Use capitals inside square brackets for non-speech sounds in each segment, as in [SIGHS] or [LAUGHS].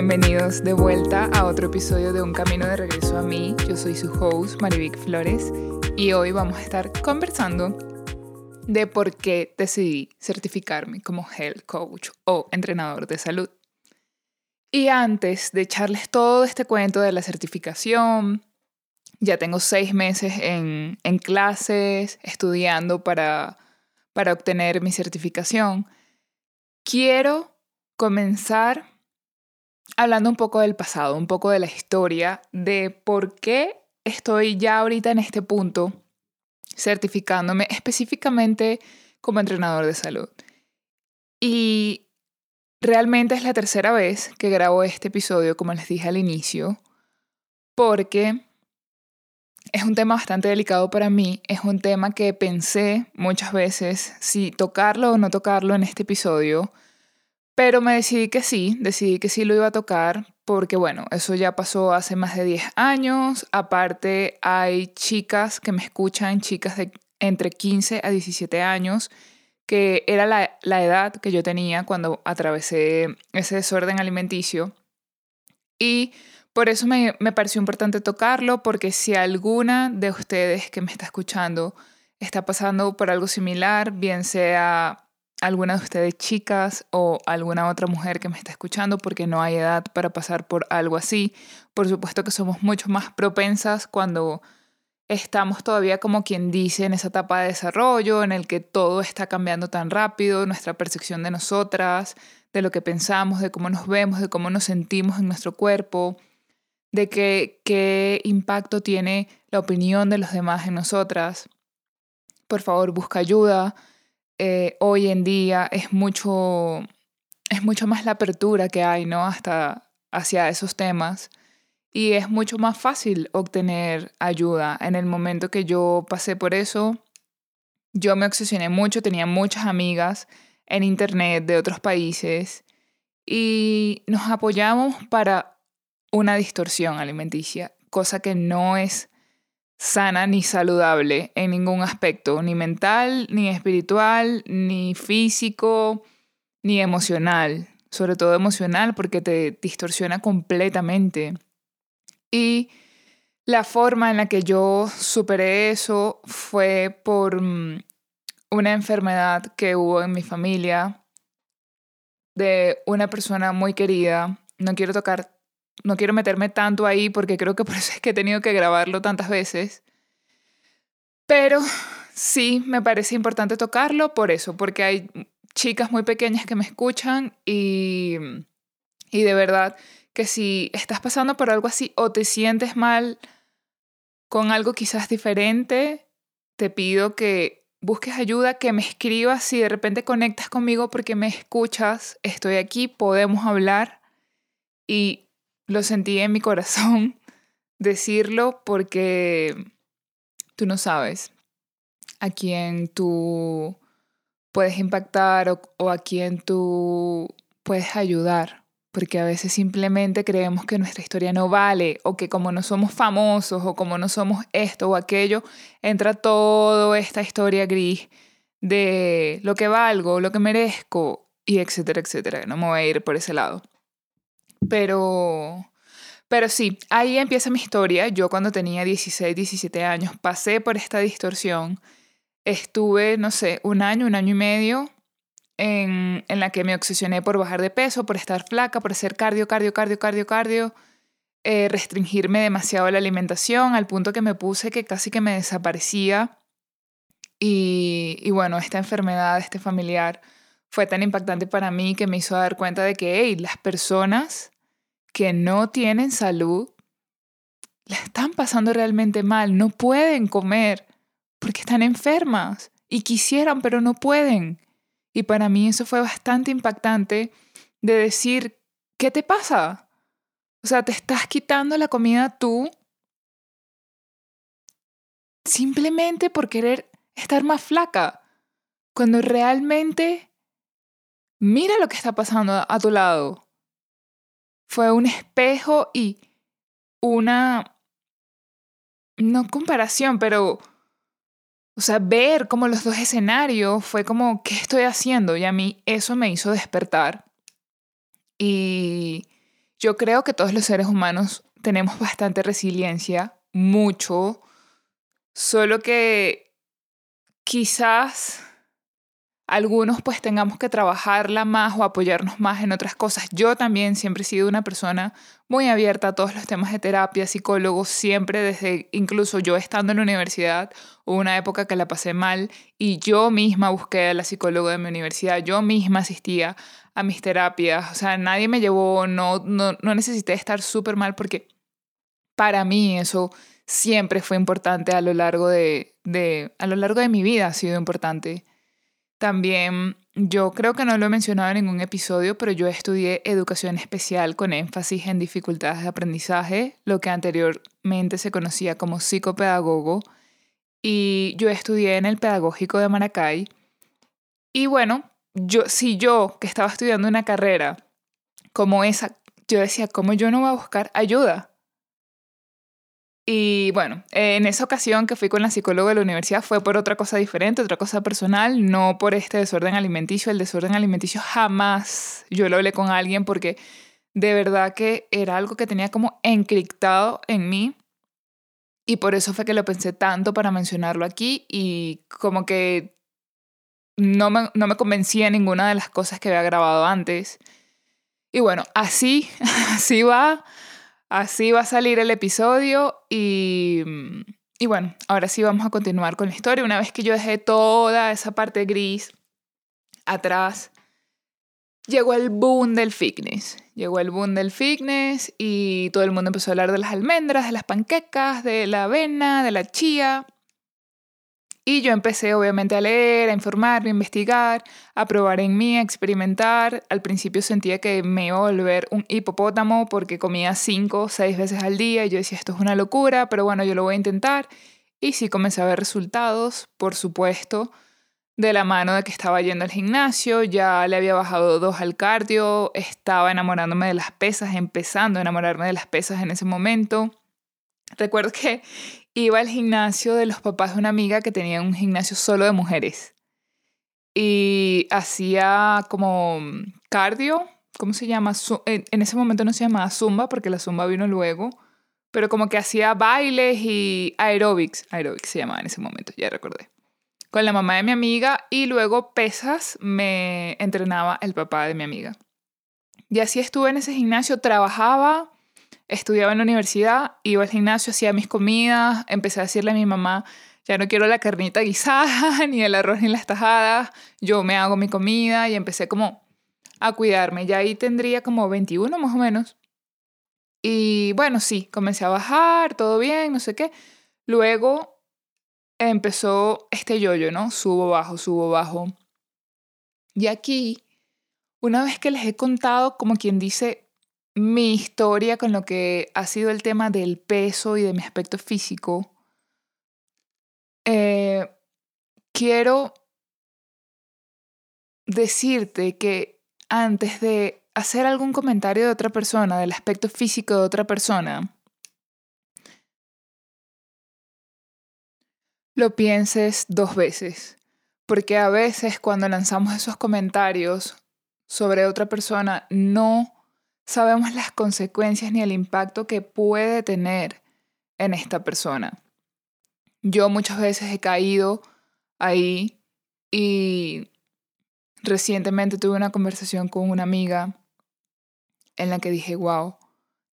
Bienvenidos de vuelta a otro episodio de Un Camino de Regreso a mí. Yo soy su host, Marivic Flores, y hoy vamos a estar conversando de por qué decidí certificarme como health coach o entrenador de salud. Y antes de echarles todo este cuento de la certificación, ya tengo seis meses en, clases, estudiando para, para obtener mi certificación. Quiero comenzar hablando un poco del pasado, un poco de la historia, de por qué estoy ya ahorita en este punto certificándome específicamente como entrenador de salud. Y realmente es la tercera vez que grabo este episodio, como les dije al inicio, porque es un tema bastante delicado para mí, es un tema que pensé muchas veces si tocarlo o no tocarlo en este episodio, pero me decidí que sí, decidí que sí lo iba a tocar porque bueno, eso ya pasó hace más de 10 años. Aparte hay chicas que me escuchan, chicas de entre 15 a 17 años, que era la, la edad que yo tenía cuando atravesé ese desorden alimenticio. Y por eso me, me pareció importante tocarlo, porque si alguna de ustedes que me está escuchando está pasando por algo similar, bien sea alguna de ustedes chicas o alguna otra mujer que me está escuchando porque no hay edad para pasar por algo así. Por supuesto que somos mucho más propensas cuando estamos todavía como quien dice en esa etapa de desarrollo en el que todo está cambiando tan rápido, nuestra percepción de nosotras, de lo que pensamos, de cómo nos vemos, de cómo nos sentimos en nuestro cuerpo, de qué, qué impacto tiene la opinión de los demás en nosotras. Por favor, busca ayuda eh, hoy en día es mucho, es mucho más la apertura que hay, ¿no? Hasta hacia esos temas. Y es mucho más fácil obtener ayuda. En el momento que yo pasé por eso, yo me obsesioné mucho, tenía muchas amigas en internet de otros países y nos apoyamos para una distorsión alimenticia, cosa que no es sana ni saludable en ningún aspecto, ni mental, ni espiritual, ni físico, ni emocional. Sobre todo emocional porque te distorsiona completamente. Y la forma en la que yo superé eso fue por mm, una enfermedad que hubo en mi familia de una persona muy querida. No quiero tocar no quiero meterme tanto ahí porque creo que por eso es que he tenido que grabarlo tantas veces. Pero sí, me parece importante tocarlo por eso, porque hay chicas muy pequeñas que me escuchan y, y de verdad que si estás pasando por algo así o te sientes mal con algo quizás diferente, te pido que busques ayuda, que me escribas si de repente conectas conmigo porque me escuchas, estoy aquí, podemos hablar y lo sentí en mi corazón [LAUGHS] decirlo porque tú no sabes a quién tú puedes impactar o, a quién tú puedes ayudar. Porque a veces simplemente creemos que nuestra historia no vale o que como no somos famosos o como no somos esto o aquello, entra toda esta historia gris de lo que valgo, lo que merezco y etcétera, etcétera. No me voy a ir por ese lado. Pero, pero sí, ahí empieza mi historia. Yo cuando tenía 16, 17 años pasé por esta distorsión. Estuve, no sé, un año, un año y medio en, en la que me obsesioné por bajar de peso, por estar flaca, por hacer cardio, cardio, cardio, cardio, cardio. Eh, restringirme demasiado la alimentación al punto que me puse que casi que me desaparecía. Y, y bueno, esta enfermedad, este familiar, fue tan impactante para mí que me hizo dar cuenta de que, hey, las personas que no tienen salud la están pasando realmente mal, no pueden comer porque están enfermas y quisieran, pero no pueden. Y para mí eso fue bastante impactante de decir, ¿qué te pasa? O sea, te estás quitando la comida tú simplemente por querer estar más flaca, cuando realmente mira lo que está pasando a tu lado. Fue un espejo y una, no comparación, pero, o sea, ver como los dos escenarios fue como, ¿qué estoy haciendo? Y a mí eso me hizo despertar. Y, yo creo que todos los seres humanos tenemos bastante resiliencia, mucho, solo que quizás algunos pues tengamos que trabajarla más o apoyarnos más en otras cosas. Yo también siempre he sido una persona muy abierta a todos los temas de terapia, psicólogos, siempre desde incluso yo estando en la universidad, hubo una época que la pasé mal y yo misma busqué a la psicóloga de mi universidad, yo misma asistía a mis terapias, o sea, nadie me llevó, no, no, no necesité estar súper mal porque para mí eso siempre fue importante a lo largo de, de, a lo largo de mi vida ha sido importante también, yo creo que no lo he mencionado en ningún episodio, pero yo estudié educación especial con énfasis en dificultades de aprendizaje, lo que anteriormente se conocía como psicopedagogo, y yo estudié en el Pedagógico de Maracay. Y bueno, yo, si yo que estaba estudiando una carrera como esa, yo decía, ¿cómo yo no voy a buscar ayuda? Y bueno, en esa ocasión que fui con la psicóloga de la universidad fue por otra cosa diferente, otra cosa personal, no por este desorden alimenticio. El desorden alimenticio jamás yo lo hablé con alguien porque de verdad que era algo que tenía como encriptado en mí. Y por eso fue que lo pensé tanto para mencionarlo aquí y como que no me, no me convencía ninguna de las cosas que había grabado antes. Y bueno, así, [LAUGHS] así va Así va a salir el episodio y, y bueno, ahora sí vamos a continuar con la historia. Una vez que yo dejé toda esa parte gris atrás, llegó el boom del fitness. Llegó el boom del fitness y todo el mundo empezó a hablar de las almendras, de las panquecas, de la avena, de la chía. Y yo empecé obviamente a leer, a informarme, a investigar, a probar en mí, a experimentar. Al principio sentía que me iba a volver un hipopótamo porque comía cinco o seis veces al día y yo decía esto es una locura, pero bueno, yo lo voy a intentar. Y sí comencé a ver resultados, por supuesto, de la mano de que estaba yendo al gimnasio, ya le había bajado dos al cardio, estaba enamorándome de las pesas, empezando a enamorarme de las pesas en ese momento. Recuerdo que iba al gimnasio de los papás de una amiga que tenía un gimnasio solo de mujeres. Y hacía como cardio, ¿cómo se llama? En ese momento no se llamaba zumba porque la zumba vino luego, pero como que hacía bailes y aerobics, aerobics se llamaba en ese momento, ya recordé. Con la mamá de mi amiga y luego pesas me entrenaba el papá de mi amiga. Y así estuve en ese gimnasio, trabajaba estudiaba en la universidad, iba al gimnasio, hacía mis comidas, empecé a decirle a mi mamá, ya no quiero la carnita guisada, [LAUGHS] ni el arroz, ni las tajadas, yo me hago mi comida y empecé como a cuidarme. Ya ahí tendría como 21 más o menos. Y bueno, sí, comencé a bajar, todo bien, no sé qué. Luego empezó este yoyo, ¿no? Subo, bajo, subo, bajo. Y aquí, una vez que les he contado, como quien dice, mi historia con lo que ha sido el tema del peso y de mi aspecto físico, eh, quiero decirte que antes de hacer algún comentario de otra persona, del aspecto físico de otra persona, lo pienses dos veces, porque a veces cuando lanzamos esos comentarios sobre otra persona no sabemos las consecuencias ni el impacto que puede tener en esta persona. Yo muchas veces he caído ahí y recientemente tuve una conversación con una amiga en la que dije, wow,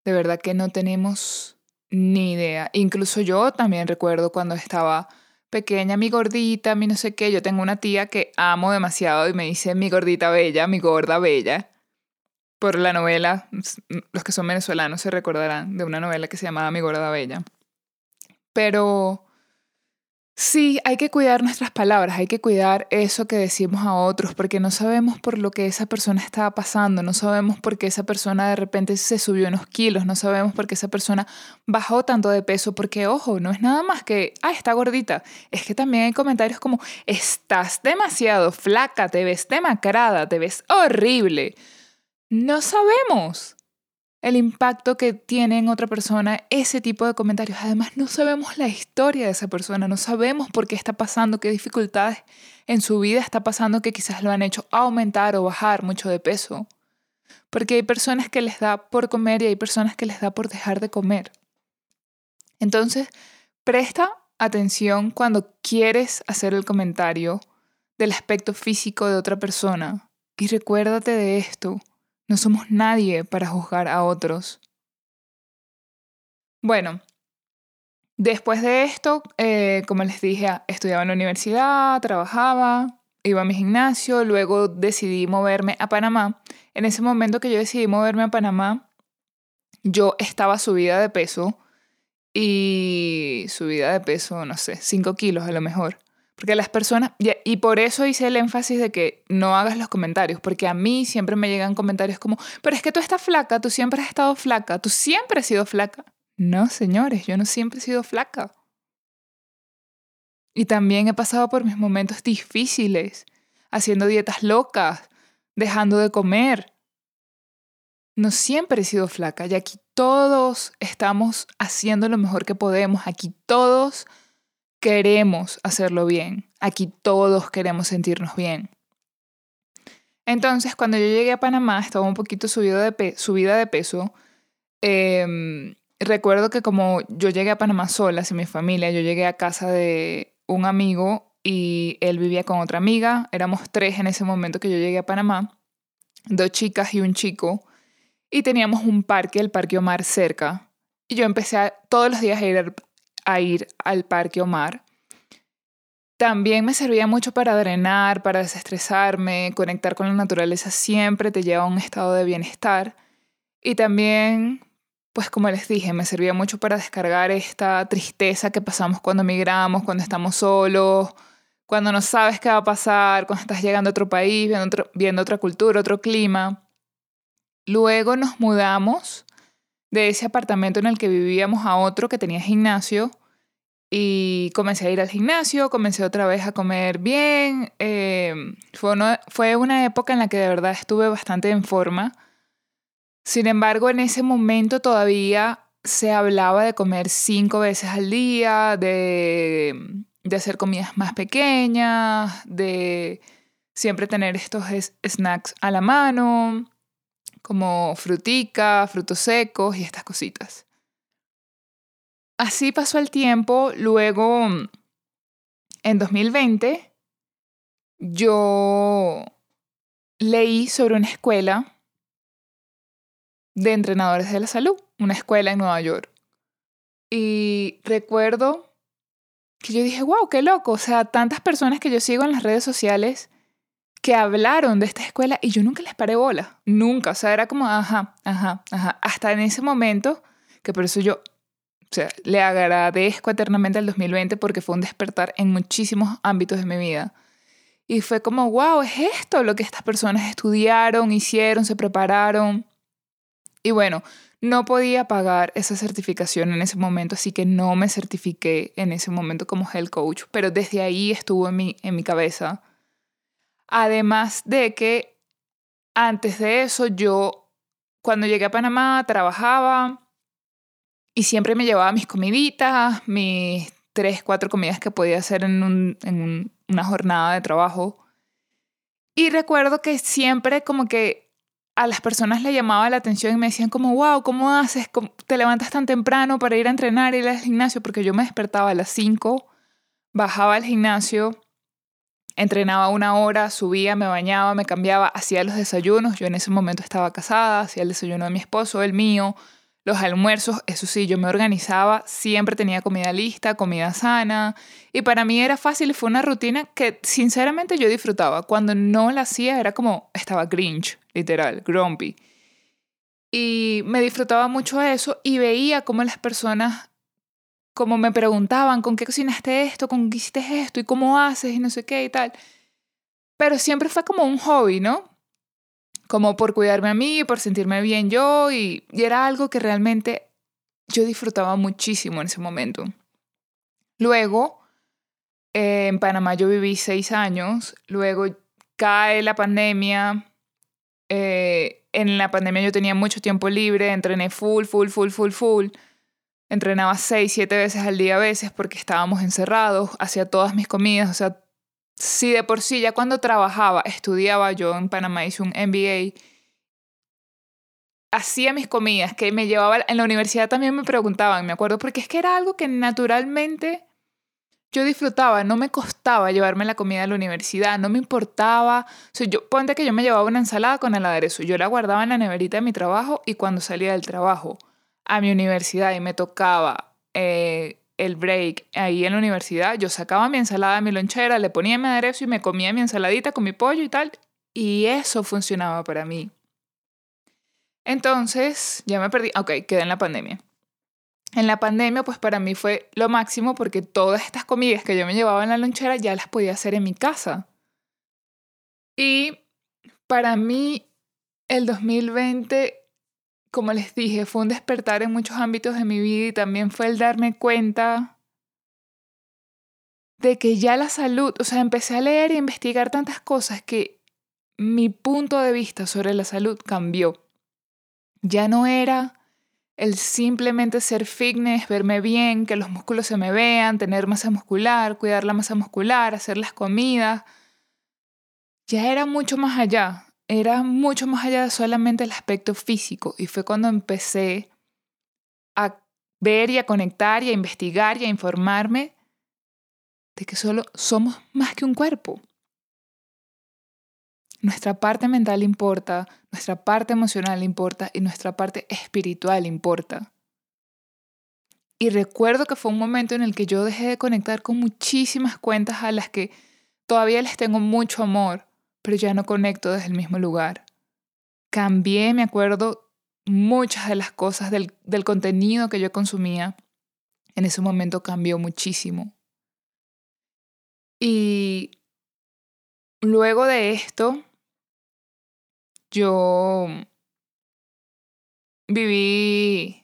de verdad que no tenemos ni idea. Incluso yo también recuerdo cuando estaba pequeña, mi gordita, mi no sé qué, yo tengo una tía que amo demasiado y me dice mi gordita bella, mi gorda bella por la novela, los que son venezolanos se recordarán de una novela que se llamaba Mi Gorda Bella. Pero sí, hay que cuidar nuestras palabras, hay que cuidar eso que decimos a otros, porque no sabemos por lo que esa persona estaba pasando, no sabemos por qué esa persona de repente se subió unos kilos, no sabemos por qué esa persona bajó tanto de peso, porque ojo, no es nada más que, ah, está gordita, es que también hay comentarios como, estás demasiado flaca, te ves demacrada, te ves horrible. No sabemos el impacto que tiene en otra persona ese tipo de comentarios. Además, no sabemos la historia de esa persona, no sabemos por qué está pasando, qué dificultades en su vida está pasando que quizás lo han hecho aumentar o bajar mucho de peso. Porque hay personas que les da por comer y hay personas que les da por dejar de comer. Entonces, presta atención cuando quieres hacer el comentario del aspecto físico de otra persona y recuérdate de esto. No somos nadie para juzgar a otros. Bueno, después de esto, eh, como les dije, estudiaba en la universidad, trabajaba, iba a mi gimnasio, luego decidí moverme a Panamá. En ese momento que yo decidí moverme a Panamá, yo estaba subida de peso y subida de peso, no sé, 5 kilos a lo mejor. Porque las personas, y por eso hice el énfasis de que no hagas los comentarios, porque a mí siempre me llegan comentarios como, pero es que tú estás flaca, tú siempre has estado flaca, tú siempre has sido flaca. No, señores, yo no siempre he sido flaca. Y también he pasado por mis momentos difíciles, haciendo dietas locas, dejando de comer. No siempre he sido flaca y aquí todos estamos haciendo lo mejor que podemos, aquí todos queremos hacerlo bien. Aquí todos queremos sentirnos bien. Entonces, cuando yo llegué a Panamá, estaba un poquito subido de subida de peso. Em, recuerdo que como yo llegué a Panamá sola, sin mi familia, yo llegué a casa de un amigo y él vivía con otra amiga. Éramos tres en ese momento que yo llegué a Panamá, dos chicas y un chico. Y teníamos un parque, el Parque Omar, cerca. Y yo empecé todos los días a ir a ir al Parque Omar. También me servía mucho para drenar, para desestresarme, conectar con la naturaleza siempre te lleva a un estado de bienestar. Y también, pues como les dije, me servía mucho para descargar esta tristeza que pasamos cuando migramos, cuando estamos solos, cuando no sabes qué va a pasar, cuando estás llegando a otro país, viendo, viendo otra cultura, otro clima. Luego nos mudamos de ese apartamento en el que vivíamos a otro que tenía gimnasio y comencé a ir al gimnasio, comencé otra vez a comer bien. Em, fue, fue una época en la que de verdad estuve bastante en forma. Sin embargo, en ese momento todavía se hablaba de comer cinco veces al día, de, de hacer comidas más pequeñas, de siempre tener estos snacks a la mano como frutica, frutos secos y estas cositas. Así pasó el tiempo, luego en 2020 yo leí sobre una escuela de entrenadores de la salud, una escuela en Nueva York. Y recuerdo que yo dije, wow, qué loco, o sea, tantas personas que yo sigo en las redes sociales que hablaron de esta escuela y yo nunca les paré bola, nunca, o sea, era como, ajá, ajá, ajá, hasta en ese momento, que por eso yo, o sea, le agradezco eternamente al 2020 porque fue un despertar en muchísimos ámbitos de mi vida. Y fue como, wow, es esto lo que estas personas estudiaron, hicieron, se prepararon. Y bueno, no podía pagar esa certificación en ese momento, así que no me certifiqué en ese momento como health coach, pero desde ahí estuvo en mi, en mi cabeza Además de que antes de eso yo, cuando llegué a Panamá, trabajaba y siempre me llevaba mis comiditas, mis tres, cuatro comidas que podía hacer en, una jornada de trabajo. Y recuerdo que siempre como que a las personas le llamaba la atención y me decían como, wow, ¿cómo haces? ¿Te levantas tan temprano para ir a entrenar y ir al gimnasio? Porque yo me despertaba a las 5, bajaba al gimnasio, Entrenaba una hora, subía, me bañaba, me cambiaba, hacía los desayunos. Yo en ese momento estaba casada, hacía el desayuno de mi esposo, el mío, los almuerzos, eso sí, yo me organizaba, siempre tenía comida lista, comida sana. Y para mí era fácil fue una rutina que sinceramente yo disfrutaba. Cuando no la hacía era como estaba grinch, literal, grumpy. Y me disfrutaba mucho eso y veía cómo las personas como me preguntaban, ¿con qué cocinaste esto? ¿Con qué hiciste esto? ¿Y cómo haces? Y no sé qué y tal. Pero siempre fue como un hobby, ¿no? Como por cuidarme a mí, por sentirme bien yo, y, era algo que realmente yo disfrutaba muchísimo en ese momento. Luego, eh, en Panamá yo viví seis años, luego cae la pandemia, eh, en la pandemia yo tenía mucho tiempo libre, entrené full, full, full, full, full. Entrenaba seis, siete veces al día a veces porque estábamos encerrados, hacía todas mis comidas, o sea, si de por sí ya cuando trabajaba, estudiaba, yo en Panamá hice un MBA hacía mis comidas, que me llevaba en la universidad también me preguntaban, me acuerdo, porque es que era algo que naturalmente yo disfrutaba, no me costaba llevarme la comida a la universidad, no me importaba. O yo, ponte que yo me llevaba una ensalada con el aderezo, yo la guardaba en la neverita de mi trabajo y cuando salía del trabajo a mi universidad y me tocaba eh, el break ahí en la universidad, yo sacaba mi ensalada de mi lonchera, le ponía mi aderezo y me comía mi ensaladita con mi pollo y tal. Y eso funcionaba para mí. Entonces, ya me perdí. Ok, quedé en la pandemia. En la pandemia, pues para mí fue lo máximo porque todas estas comidas que yo me llevaba en la lonchera ya las podía hacer en mi casa. Y para mí, el 2020, como les dije, fue un despertar en muchos ámbitos de mi vida y también fue el darme cuenta de que ya la salud, o sea, empecé a leer e investigar tantas cosas que mi punto de vista sobre la salud cambió. Ya no era el simplemente ser fitness, verme bien, que los músculos se me vean, tener masa muscular, cuidar la masa muscular, hacer las comidas, ya era mucho más allá, era mucho más allá de solamente el aspecto físico y fue cuando empecé a ver y a conectar y a investigar y a informarme de que solo somos más que un cuerpo. Nuestra parte mental importa, nuestra parte emocional importa y nuestra parte espiritual importa. Y recuerdo que fue un momento en el que yo dejé de conectar con muchísimas cuentas a las que todavía les tengo mucho amor, pero ya no conecto desde el mismo lugar. Cambié, me acuerdo, muchas de las cosas del, del contenido que yo consumía. En ese momento cambió muchísimo. Y luego de esto, yo viví,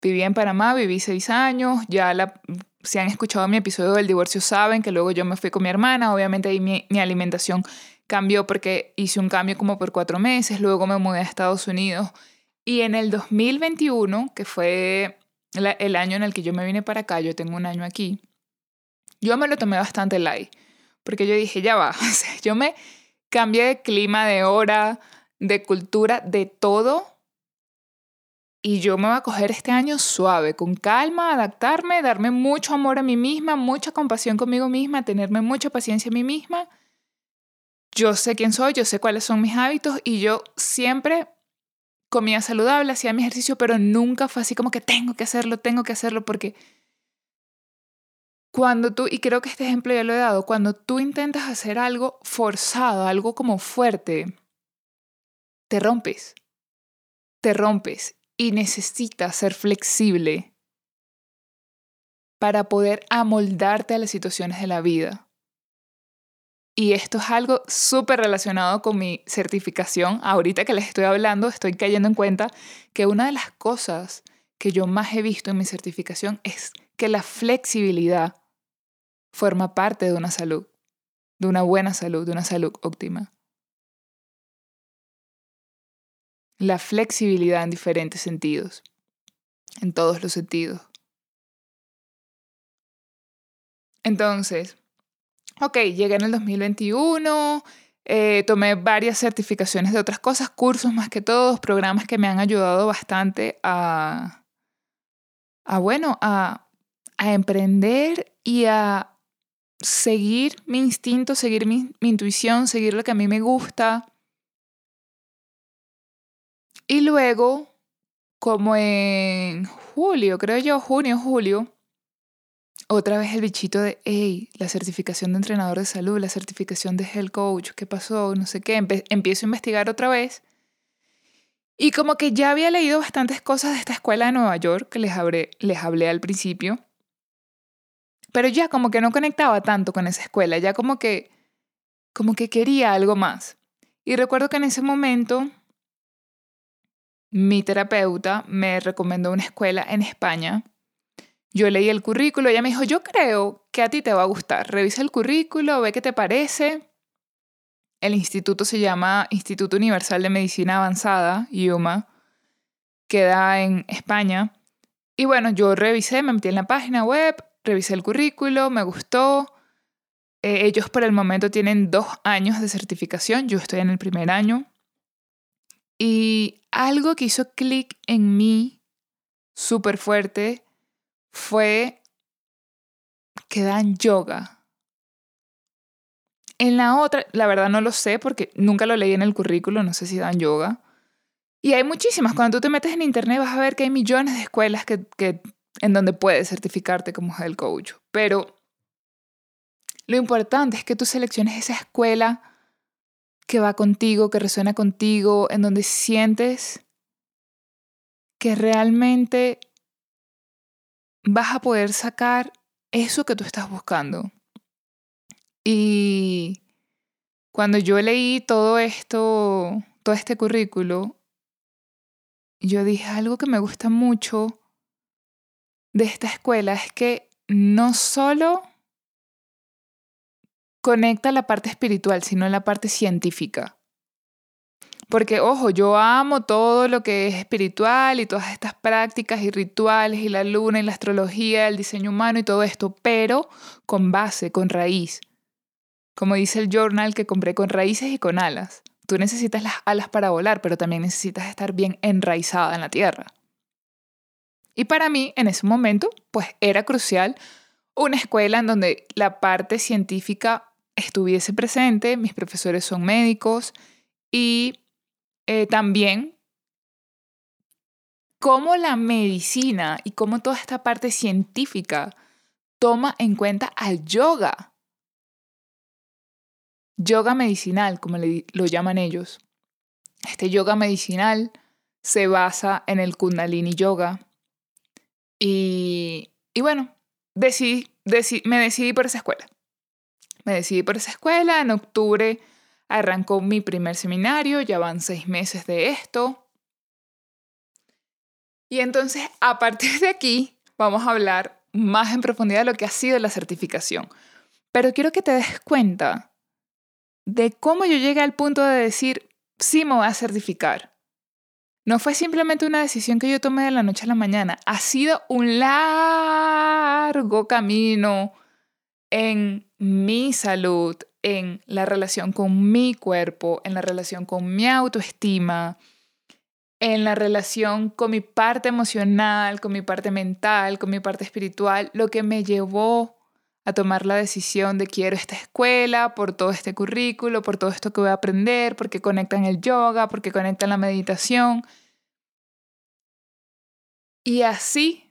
viví en Panamá, viví seis años, ya la, si han escuchado mi episodio del divorcio saben que luego yo me fui con mi hermana, obviamente ahí mi, mi alimentación cambió porque hice un cambio como por cuatro meses, luego me mudé a Estados Unidos y en el 2021, que fue el año en el que yo me vine para acá, yo tengo un año aquí, yo me lo tomé bastante light, porque yo dije, ya va, [LAUGHS] yo me Cambie de clima, de hora, de cultura, de todo. Y yo me voy a coger este año suave, con calma, adaptarme, darme mucho amor a mí misma, mucha compasión conmigo misma, tenerme mucha paciencia a mí misma. Yo sé quién soy, yo sé cuáles son mis hábitos y yo siempre comía saludable, hacía mi ejercicio, pero nunca fue así como que tengo que hacerlo, tengo que hacerlo, porque cuando tú, y creo que este ejemplo ya lo he dado, cuando tú intentas hacer algo forzado, algo como fuerte, te rompes. Te rompes y necesitas ser flexible para poder amoldarte a las situaciones de la vida. Y esto es algo súper relacionado con mi certificación. Ahorita que les estoy hablando, estoy cayendo en cuenta que una de las cosas que yo más he visto en mi certificación es que la flexibilidad forma parte de una salud, de una buena salud, de una salud óptima. La flexibilidad en diferentes sentidos, en todos los sentidos. Entonces, ok, llegué en el 2021, eh, tomé varias certificaciones de otras cosas, cursos más que todos, programas que me han ayudado bastante a, a bueno, a, a emprender y a seguir mi instinto, seguir mi, intuición, seguir lo que a mí me gusta. Y luego, como en julio, creo yo, junio, julio, otra vez el bichito de, hey, la certificación de entrenador de salud, la certificación de health coach, ¿qué pasó? No sé qué. empiezo a investigar otra vez. Y como que ya había leído bastantes cosas de esta escuela de Nueva York que les les hablé al principio. Pero ya como que no conectaba tanto con esa escuela, ya como que, como que quería algo más. Y recuerdo que en ese momento mi terapeuta me recomendó una escuela en España. Yo leí el currículo, ella me dijo, yo creo que a ti te va a gustar. Revisa el currículo, ve qué te parece. El instituto se llama Instituto Universal de Medicina Avanzada, IUMA, queda en España. Y bueno, yo revisé, me metí en la página web, revisé el currículo, me gustó. Eh, ellos por el momento tienen dos años de certificación, yo estoy en el primer año. Y algo que hizo clic en mí súper fuerte fue que dan yoga. En la otra, la verdad no lo sé porque nunca lo leí en el currículo, no sé si dan yoga. Y hay muchísimas. Cuando tú te metes en internet vas a ver que hay millones de escuelas que, en donde puedes certificarte como health coach. Pero lo importante es que tú selecciones esa escuela que va contigo, que resuena contigo, en donde sientes que realmente vas a poder sacar eso que tú estás buscando. Y cuando yo leí todo esto, todo este currículo, yo dije algo que me gusta mucho de esta escuela es que no solo conecta la parte espiritual, sino la parte científica. Porque, ojo, yo amo todo lo que es espiritual y todas estas prácticas y rituales y la luna y la astrología, el diseño humano y todo esto, pero con base, con raíz. Como dice el journal que compré con raíces y con alas. Tú necesitas las alas para volar, pero también necesitas estar bien enraizada en la tierra. Y para mí, en ese momento, pues era crucial una escuela en donde la parte científica estuviese presente, mis profesores son médicos y eh, también cómo la medicina y cómo toda esta parte científica toma en cuenta al yoga yoga medicinal, como lo llaman ellos. Este yoga medicinal se basa en el kundalini yoga. Y, y bueno, decidí, me decidí por esa escuela. Me decidí por esa escuela. En octubre arrancó mi primer seminario, ya van seis meses de esto. Y entonces, a partir de aquí, vamos a hablar más en profundidad de lo que ha sido la certificación. Pero quiero que te des cuenta de cómo yo llegué al punto de decir, sí me voy a certificar. No fue simplemente una decisión que yo tomé de la noche a la mañana, ha sido un largo camino en mi salud, en la relación con mi cuerpo, en la relación con mi autoestima, en la relación con mi parte emocional, con mi parte mental, con mi parte espiritual, lo que me llevó a tomar la decisión de quiero esta escuela por todo este currículo, por todo esto que voy a aprender, porque conectan el yoga, porque conectan la meditación. Y así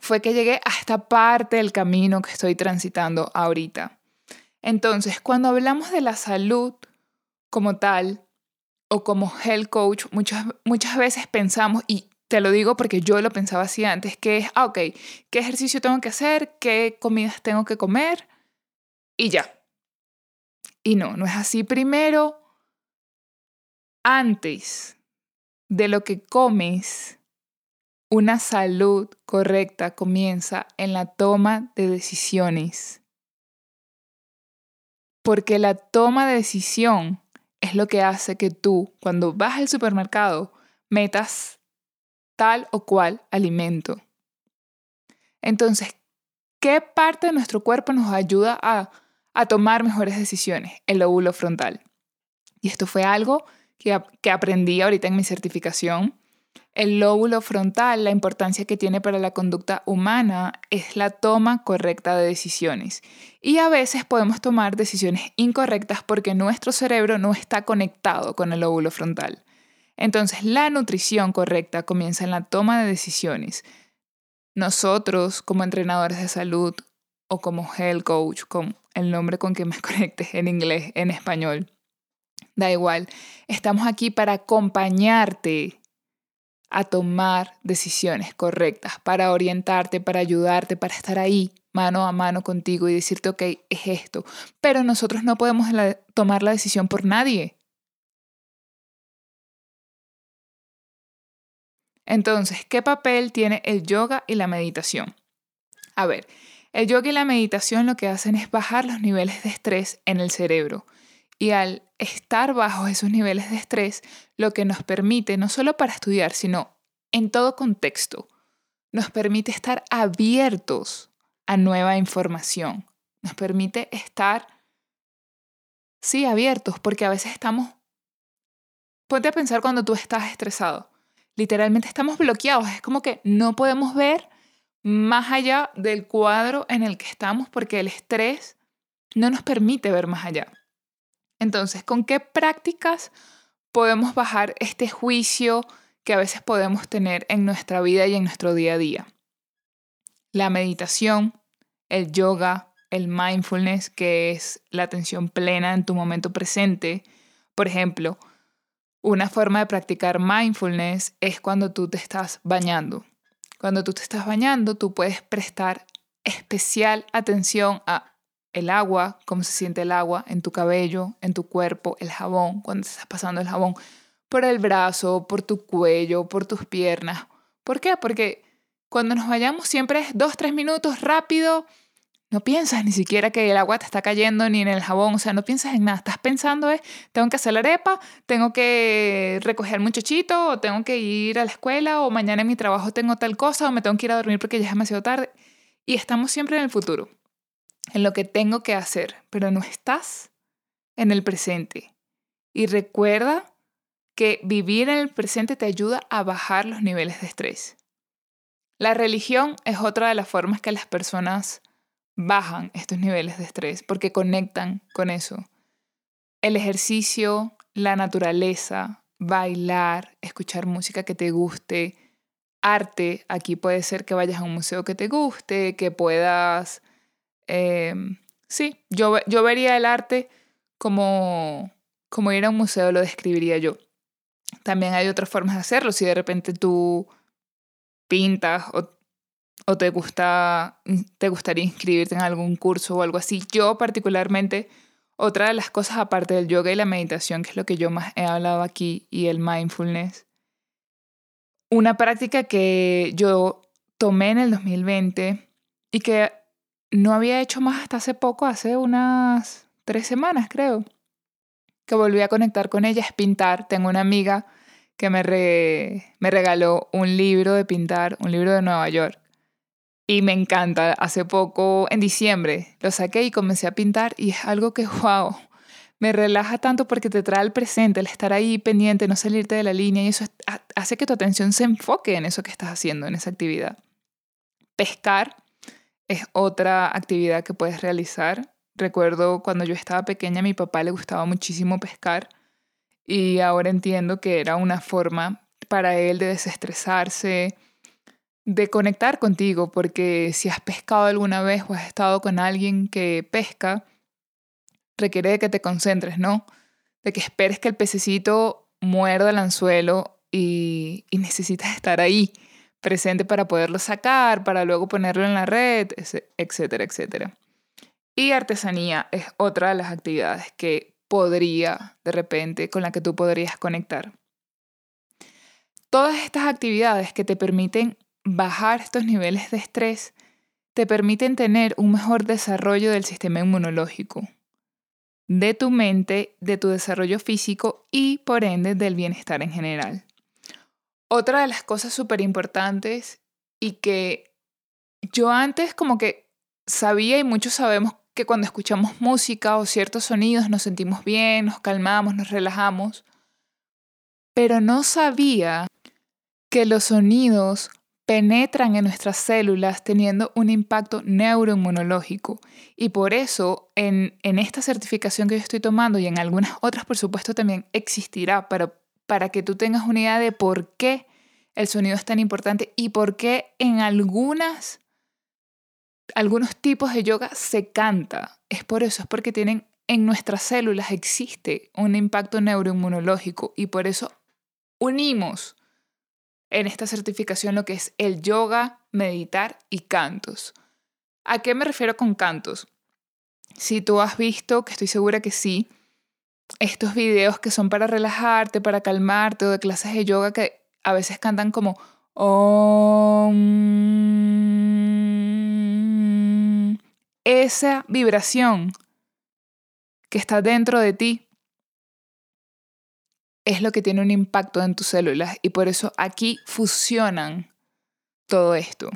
fue que llegué a esta parte del camino que estoy transitando ahorita. Entonces, cuando hablamos de la salud como tal o como health coach, muchas, muchas veces pensamos, y te lo digo porque yo lo pensaba así antes, que es, ah, ok, ¿qué ejercicio tengo que hacer? ¿Qué comidas tengo que comer? Y ya. Y no, no es así. Primero, antes de lo que comes, una salud correcta comienza en la toma de decisiones. Porque la toma de decisión es lo que hace que tú, cuando vas al supermercado, metas tal o cual alimento. Entonces, ¿qué parte de nuestro cuerpo nos ayuda a, tomar mejores decisiones? El lóbulo frontal. Y esto fue algo que, que aprendí ahorita en mi certificación. El lóbulo frontal, la importancia que tiene para la conducta humana es la toma correcta de decisiones. Y a veces podemos tomar decisiones incorrectas porque nuestro cerebro no está conectado con el lóbulo frontal. Entonces, la nutrición correcta comienza en la toma de decisiones. Nosotros, como entrenadores de salud o como health coach, con el nombre con que me [LAUGHS] conectes en inglés, en español, da igual, estamos aquí para acompañarte a tomar decisiones correctas, para orientarte, para ayudarte, para estar ahí mano a mano contigo y decirte, ok, es esto. Pero nosotros no podemos tomar la decisión por nadie. Entonces, ¿qué papel tiene el yoga y la meditación? A ver, el yoga y la meditación lo que hacen es bajar los niveles de estrés en el cerebro. Y al estar bajo esos niveles de estrés, lo que nos permite, no solo para estudiar, sino en todo contexto, nos permite estar abiertos a nueva información. Nos permite estar, sí, abiertos, porque a veces estamos ponte a pensar cuando tú estás estresado. Literalmente estamos bloqueados. Es como que no podemos ver más allá del cuadro en el que estamos porque el estrés no nos permite ver más allá. Entonces, ¿con qué prácticas podemos bajar este juicio que a veces podemos tener en nuestra vida y en nuestro día a día? La meditación, el yoga, el mindfulness, que es la atención plena en tu momento presente. Por ejemplo, una forma de practicar mindfulness es cuando tú te estás bañando. Cuando tú te estás bañando, tú puedes prestar especial atención a el agua, cómo se siente el agua en tu cabello, en tu cuerpo, el jabón, cuando te estás pasando el jabón por el brazo, por tu cuello, por tus piernas. ¿Por qué? Porque cuando nos vayamos siempre es dos, tres minutos rápido. No piensas ni siquiera que el agua te está cayendo ni en el jabón, o sea, no piensas en nada. Estás pensando es, tengo que hacer la arepa, tengo que recoger al muchachito, o tengo que ir a la escuela, o mañana en mi trabajo tengo tal cosa, o me tengo que ir a dormir porque ya es demasiado tarde. Y estamos siempre en el futuro en lo que tengo que hacer, pero no estás en el presente. Y recuerda que vivir en el presente te ayuda a bajar los niveles de estrés. La religión es otra de las formas que las personas bajan estos niveles de estrés porque conectan con eso. El ejercicio, la naturaleza, bailar, escuchar música que te guste, arte, aquí puede ser que vayas a un museo que te guste, que puedas Em, sí, yo, yo vería el arte como, como ir a un museo, lo describiría yo. También hay otras formas de hacerlo. Si de repente tú pintas o, o te, gusta, te gustaría inscribirte en algún curso o algo así. Yo particularmente, otra de las cosas aparte del yoga y la meditación, que es lo que yo más he hablado aquí, y el mindfulness, una práctica que yo tomé en el 2020 y que no había hecho más hasta hace poco, hace unas tres semanas creo, que volví a conectar con ella, es pintar. Tengo una amiga que me, me regaló un libro de pintar, un libro de Nueva York. Y me encanta. Hace poco, en diciembre, lo saqué y comencé a pintar y es algo que, [LAUGHS] wow, me relaja tanto porque te trae al presente, el estar ahí pendiente, no salirte de la línea y eso hace que tu atención se enfoque en eso que estás haciendo, en esa actividad. Pescar es otra actividad que puedes realizar. Recuerdo cuando yo estaba pequeña, a mi papá le gustaba muchísimo pescar y ahora entiendo que era una forma para él de desestresarse, de conectar contigo, porque si has pescado alguna vez o has estado con alguien que pesca, requiere de que te concentres, ¿no? De que esperes que el pececito muerda el anzuelo y, y necesitas estar ahí presente para poderlo sacar, para luego ponerlo en la red, etcétera, etcétera. Y artesanía es otra de las actividades que podría, de repente, con la que tú podrías conectar. Todas estas actividades que te permiten bajar estos niveles de estrés, te permiten tener un mejor desarrollo del sistema inmunológico, de tu mente, de tu desarrollo físico y, por ende, del bienestar en general. Otra de las cosas súper importantes y que yo antes como que sabía y muchos sabemos que cuando escuchamos música o ciertos sonidos nos sentimos bien, nos calmamos, nos relajamos, pero no sabía que los sonidos penetran en nuestras células teniendo un impacto neuroinmunológico. Y por eso en, en, esta certificación que yo estoy tomando y en algunas otras, por supuesto, también existirá, pero para que tú tengas una idea de por qué el sonido es tan importante y por qué en algunas, algunos tipos de yoga se canta. Es por eso, es porque tienen en nuestras células existe un impacto neuroinmunológico y por eso unimos en esta certificación lo que es el yoga, meditar y cantos. ¿A qué me refiero con cantos? Si tú has visto, que estoy segura que sí, estos videos que son para relajarte, para calmarte o de clases de yoga que a veces cantan como esa vibración que está dentro de ti es lo que tiene un impacto en tus células y por eso aquí fusionan todo esto.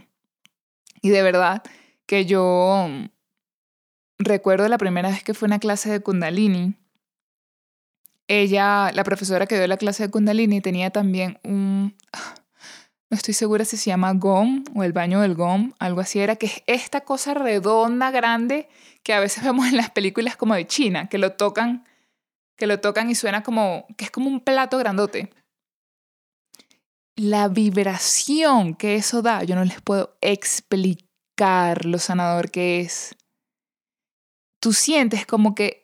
Y de verdad que yo recuerdo la primera vez que fue una clase de kundalini ella, la profesora que dio la clase de Kundalini, tenía también un, [SIGHS] no estoy segura si se llama GOM o el baño del GOM, algo así era, que es esta cosa redonda, grande, que a veces [LAUGHS] vemos en las películas como de China, que lo tocan, que lo tocan y suena como, que es como un plato grandote. La vibración que eso da, yo no les puedo explicar lo sanador que es. Tú sientes como que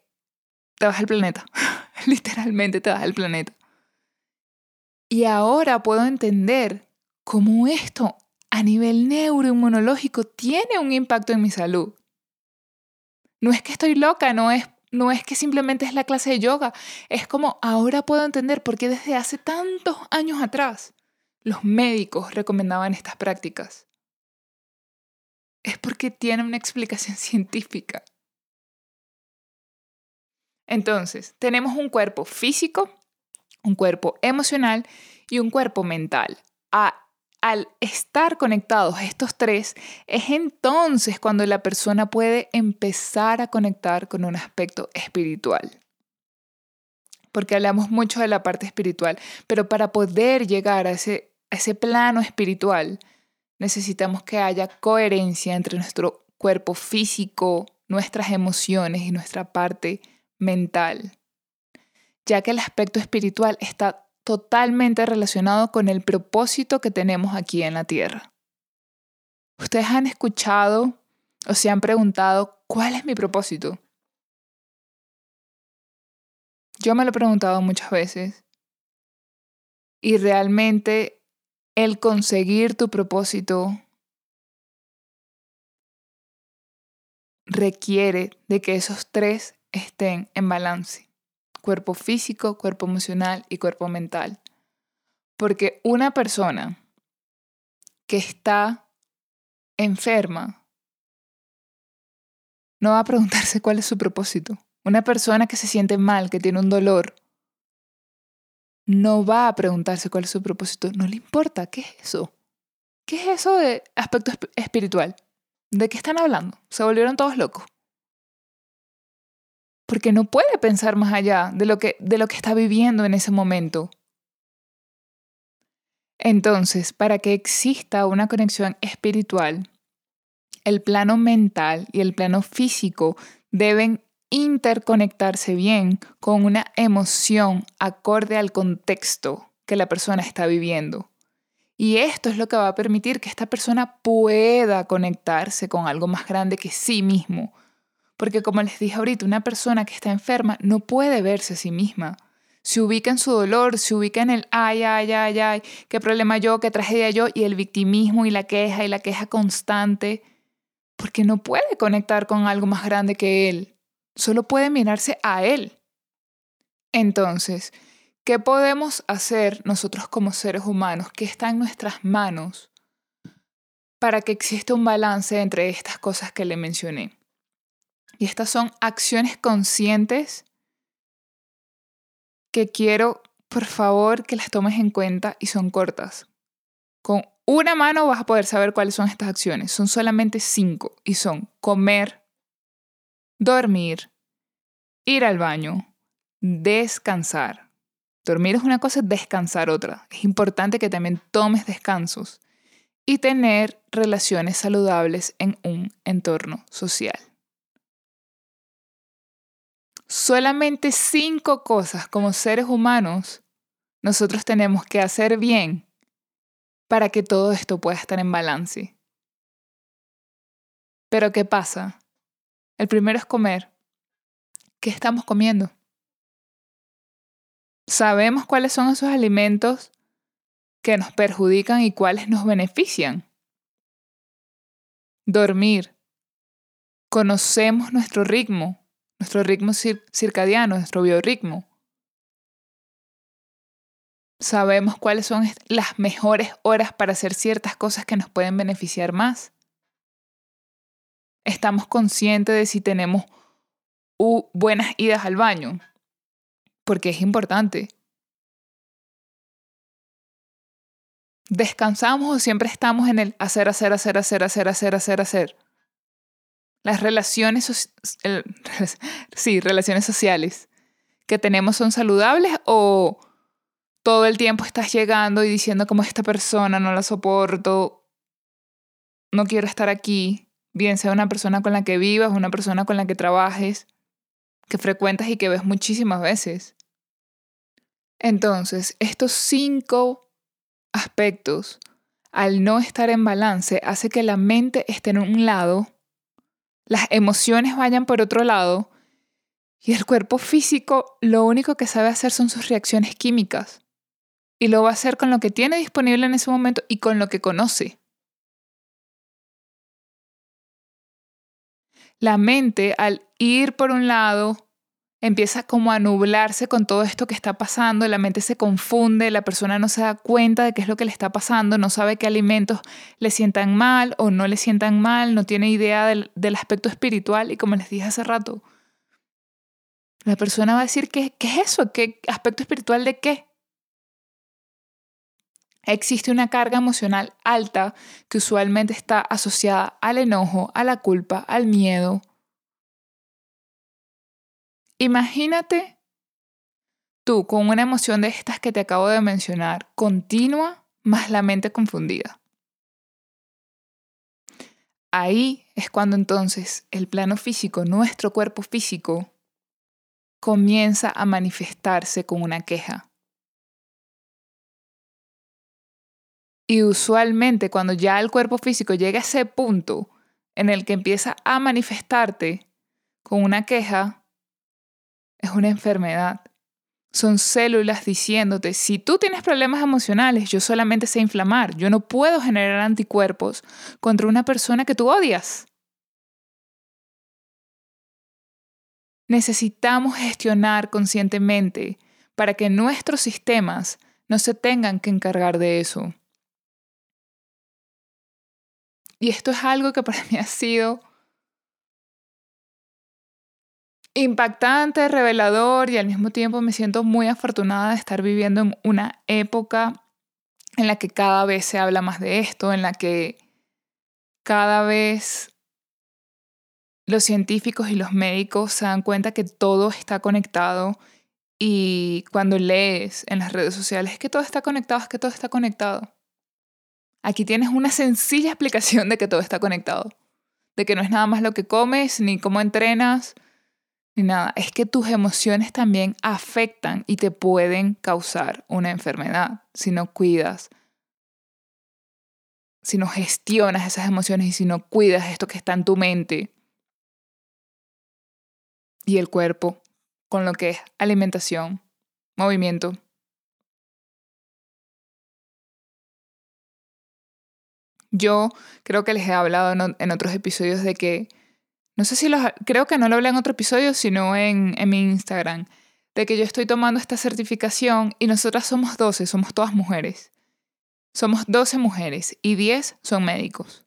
te vas al planeta, [LAUGHS] literalmente te vas al planeta. Y ahora puedo entender cómo esto a nivel neuroinmunológico tiene un impacto en mi salud. No es que estoy loca, no es, no es que simplemente es la clase de yoga, es como ahora puedo entender por qué desde hace tantos años atrás los médicos recomendaban estas prácticas. Es porque tiene una explicación [LAUGHS] científica. Entonces, tenemos un cuerpo físico, un cuerpo emocional y un cuerpo mental. al estar conectados estos tres, es entonces cuando la persona puede empezar a conectar con un aspecto espiritual. Porque hablamos mucho de la parte espiritual, pero para poder llegar a ese, a ese plano espiritual, necesitamos que haya coherencia entre nuestro cuerpo físico, nuestras emociones y nuestra parte mental, ya que el aspecto espiritual está totalmente relacionado con el propósito que tenemos aquí en la Tierra. ¿Ustedes han escuchado o se han preguntado cuál es mi propósito? Yo me lo he preguntado muchas veces y realmente el conseguir tu propósito requiere de que esos tres estén en balance. Cuerpo físico, cuerpo emocional y cuerpo mental. Porque una persona que está enferma no va a preguntarse [LAUGHS] cuál es su propósito. Una persona que se siente mal, que tiene un dolor, no va a preguntarse cuál es su propósito. No le importa. ¿Qué es eso? ¿Qué es eso de aspecto espiritual? ¿De qué están hablando? Se volvieron todos locos porque no puede pensar más allá de lo que, de lo que está viviendo en ese momento. Entonces, para que exista una conexión espiritual, el plano mental y el plano físico deben interconectarse bien con una emoción acorde al contexto que la persona está viviendo. Y esto es lo que va a permitir que esta persona pueda conectarse con algo más grande que sí mismo, porque como les dije ahorita, una persona que está enferma no puede verse a sí misma. Se ubica en su dolor, se ubica en el ay, ay, ay, ay, qué problema yo, qué tragedia yo, y el victimismo y la queja y la queja constante, porque no puede conectar con algo más grande que él. Solo puede mirarse a él. Entonces, ¿qué podemos hacer nosotros como seres humanos? ¿Qué está en nuestras manos para que exista un balance entre estas cosas que le mencioné? Y estas son acciones conscientes que quiero, por favor, que las tomes en cuenta y son cortas. Con una mano vas a poder saber cuáles son estas acciones. Son solamente cinco y son comer, dormir, ir al baño, descansar. Dormir es una cosa, descansar otra. Es importante que también tomes descansos y tener relaciones saludables en un entorno social solamente cinco cosas como seres humanos nosotros tenemos que hacer bien para que todo esto pueda estar en balance. Pero ¿qué pasa? El primero es comer. ¿Qué estamos comiendo? ¿Sabemos cuáles son esos alimentos que nos perjudican y cuáles nos benefician? Dormir. Conocemos nuestro ritmo nuestro ritmo circadiano, nuestro biorritmo. Sabemos cuáles son las mejores horas para hacer ciertas cosas que nos pueden beneficiar más. Estamos conscientes de si tenemos buenas idas al baño, porque es importante. ¿Descansamos o siempre estamos en el hacer, hacer, hacer, hacer, hacer, hacer, hacer, hacer? Las relaciones, [LAUGHS] sí, relaciones sociales. que tenemos son saludables o todo el tiempo estás llegando y diciendo como esta persona no la soporto, no quiero estar aquí, bien sea una persona con la que vivas, una persona con la que trabajes, que frecuentas y que ves muchísimas veces. Entonces, estos cinco aspectos, al no estar en balance, hace que la mente esté en un lado, las emociones vayan por otro lado y el cuerpo físico lo único que sabe hacer son sus reacciones químicas. Y lo va a hacer con lo que tiene disponible en ese momento y con lo que conoce. La mente, al ir por un lado, empieza como a nublarse con todo esto que está pasando, la mente se confunde, la persona no se da cuenta de qué es lo que le está pasando, no sabe qué alimentos le sientan mal o no le sientan mal, no tiene idea del, del aspecto espiritual y como les dije hace rato, la persona va a decir, ¿qué, qué es eso? ¿Qué aspecto espiritual de qué? Existe una carga emocional alta que usualmente está asociada al enojo, a la culpa, al miedo. Imagínate tú con una emoción de estas que te acabo de mencionar, continua, más la mente confundida. Ahí es cuando entonces el plano físico, nuestro cuerpo físico, comienza a manifestarse con una queja. Y usualmente cuando ya el cuerpo físico llega a ese punto en el que empieza a manifestarte con una queja, es una enfermedad. Son células diciéndote, si tú tienes problemas emocionales, yo solamente sé inflamar, yo no puedo generar anticuerpos contra una persona que tú odias. necesitamos gestionar conscientemente para que nuestros sistemas no se tengan que encargar de eso. Y esto es algo que para [LAUGHS] mí ha sido impactante, revelador y al mismo tiempo me siento muy afortunada de estar viviendo en una época en la que cada vez se habla más de esto, en la que cada vez los científicos y los médicos se dan cuenta que todo está conectado y cuando lees en las redes sociales que todo está conectado, es que todo está conectado. Aquí tienes una sencilla [LAUGHS] explicación de que todo está conectado, de que no es nada más lo que comes, ni cómo entrenas, ni nada. Es que tus emociones también afectan y te pueden causar una enfermedad si no cuidas, si no gestionas esas emociones y si no cuidas esto que está en tu mente y el cuerpo con lo que es alimentación, movimiento. Yo creo que les he hablado en otros episodios de que, no sé si los, creo que no lo hablé en otro episodio, sino en, en mi Instagram, de que yo estoy tomando esta certificación y nosotras somos 12, somos todas mujeres. Somos 12 mujeres y 10 son médicos.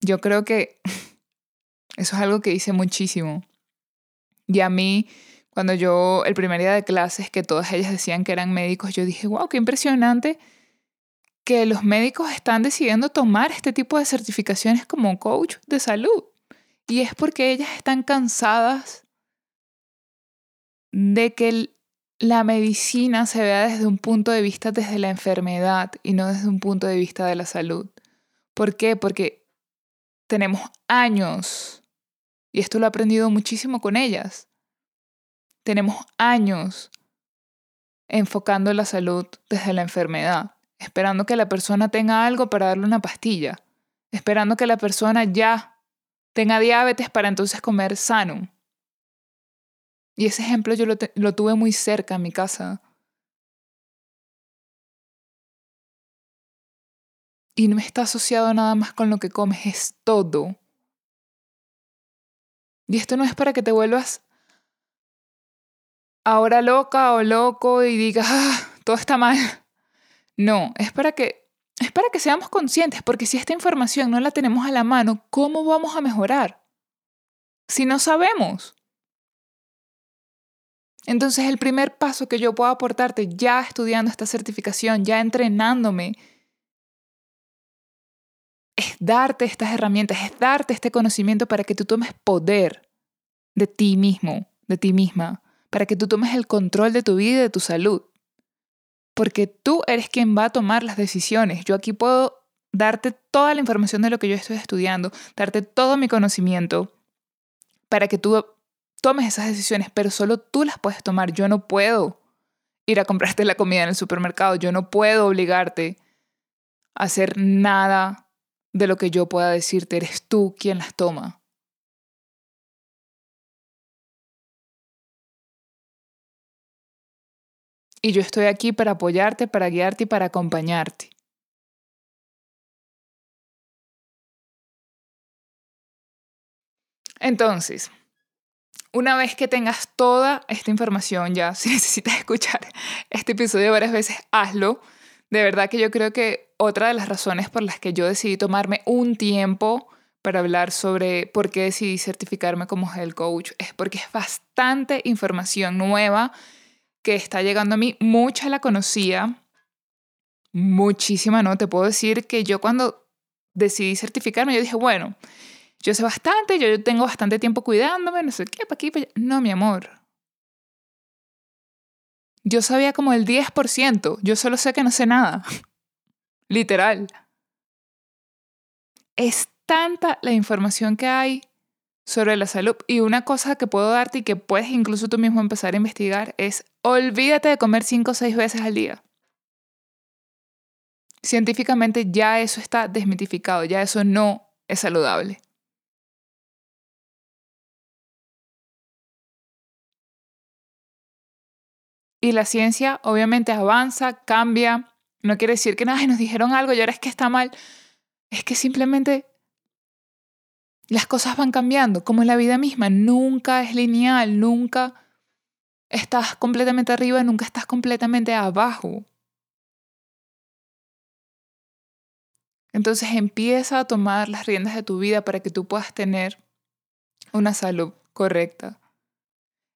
Yo creo que [LAUGHS] Eso es algo que hice muchísimo. Y a mí, cuando yo, el primer día de clases, que todas ellas decían que eran médicos, yo dije, wow, qué impresionante que los médicos están decidiendo tomar este tipo de certificaciones como coach de salud. Y es porque ellas están cansadas de que la medicina se vea desde un punto de vista desde la enfermedad y no desde un punto de vista de la salud. ¿Por qué? Porque tenemos años y esto lo he aprendido muchísimo con ellas. Tenemos años enfocando la salud desde la enfermedad, esperando que la persona tenga algo para darle una pastilla, esperando que la persona ya tenga diabetes para entonces comer sano. Y ese ejemplo yo lo, tuve muy cerca en mi casa. Y no está asociado nada más con lo que comes, es todo. Y esto no es para que te vuelvas ahora loca o loco y digas, ah, todo está mal. No, es para que es para que seamos conscientes, porque si esta información no la tenemos a la mano, ¿cómo vamos a mejorar? Si no sabemos. Entonces el primer paso que yo puedo aportarte ya estudiando esta certificación, ya entrenándome, es darte estas herramientas, es darte este conocimiento para que tú tomes poder de ti mismo, de ti misma, para que tú tomes el control de tu vida y de tu salud. Porque tú eres quien va a tomar las decisiones. Yo aquí puedo darte toda la información de lo que yo estoy estudiando, darte todo mi conocimiento para que tú tomes esas decisiones, pero solo tú las puedes tomar. Yo no puedo ir a comprarte la comida en el supermercado, yo no puedo obligarte a hacer nada de lo que yo pueda decirte, eres tú quien las toma. Y yo estoy aquí para apoyarte, para guiarte y para acompañarte. Entonces, una vez que tengas toda esta información, ya [LAUGHS] si necesitas escuchar este episodio varias veces, hazlo. De verdad que yo creo que otra de las razones por las que yo decidí tomarme un tiempo para hablar sobre por qué decidí certificarme como health coach es porque es bastante información nueva que está llegando a mí. Mucha la conocía, muchísima no. Te puedo decir que yo cuando decidí certificarme, yo dije, bueno, yo sé bastante, yo tengo bastante tiempo cuidándome, no sé qué, para aquí, para allá. No, mi amor. Yo sabía como el 10%, yo solo sé que no sé nada. [LAUGHS] Literal. Es tanta la información que hay sobre la salud. Y una cosa que puedo darte y que puedes incluso tú mismo empezar a investigar es olvídate de comer 5 o 6 veces al día. Científicamente ya eso está desmitificado, ya eso no es saludable. Y la ciencia obviamente avanza, cambia. No quiere decir que nada, nos dijeron algo y ahora es que está mal. Es que simplemente las cosas van cambiando, como en la vida misma. Nunca es lineal, nunca estás completamente arriba, nunca estás completamente abajo. Entonces empieza a tomar las riendas de tu vida para que tú puedas tener una salud correcta.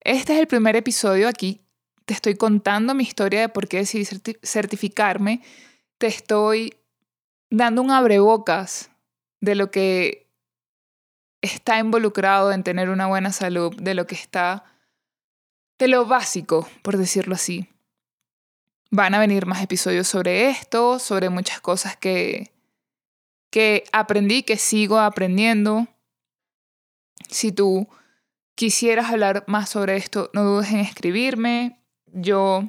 Este es el primer episodio aquí te estoy contando mi historia de por qué decidí certificarme, te estoy dando un abrebocas de lo que está involucrado en tener una buena salud, de lo que está, de lo básico, por decirlo así. Van a venir más episodios sobre esto, sobre muchas cosas que, que aprendí, que sigo aprendiendo. Si tú quisieras hablar más sobre esto, no dudes en escribirme yo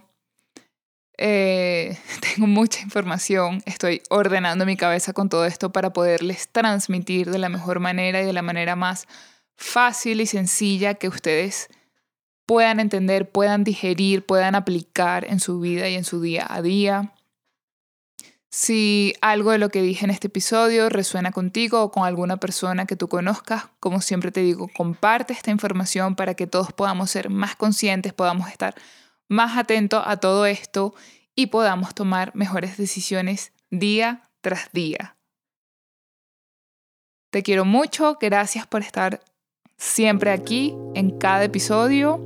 eh, [LAUGHS] tengo mucha información, estoy ordenando mi cabeza con todo esto para poderles transmitir de la mejor manera y de la manera más fácil y sencilla que ustedes puedan entender, puedan digerir, puedan aplicar en su vida y en su día a día. Si algo de lo que dije en este episodio resuena contigo o con alguna persona que tú conozcas, como siempre te digo, comparte esta información para que todos podamos ser más conscientes, podamos estar más atento a todo esto y podamos tomar mejores decisiones día tras día. Te quiero mucho, gracias por estar siempre aquí en cada episodio.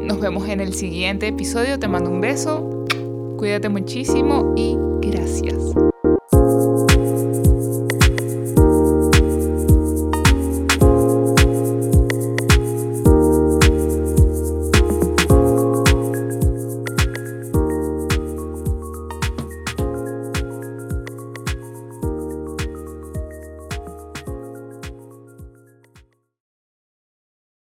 Nos vemos en el siguiente episodio, te mando un beso, cuídate muchísimo y gracias.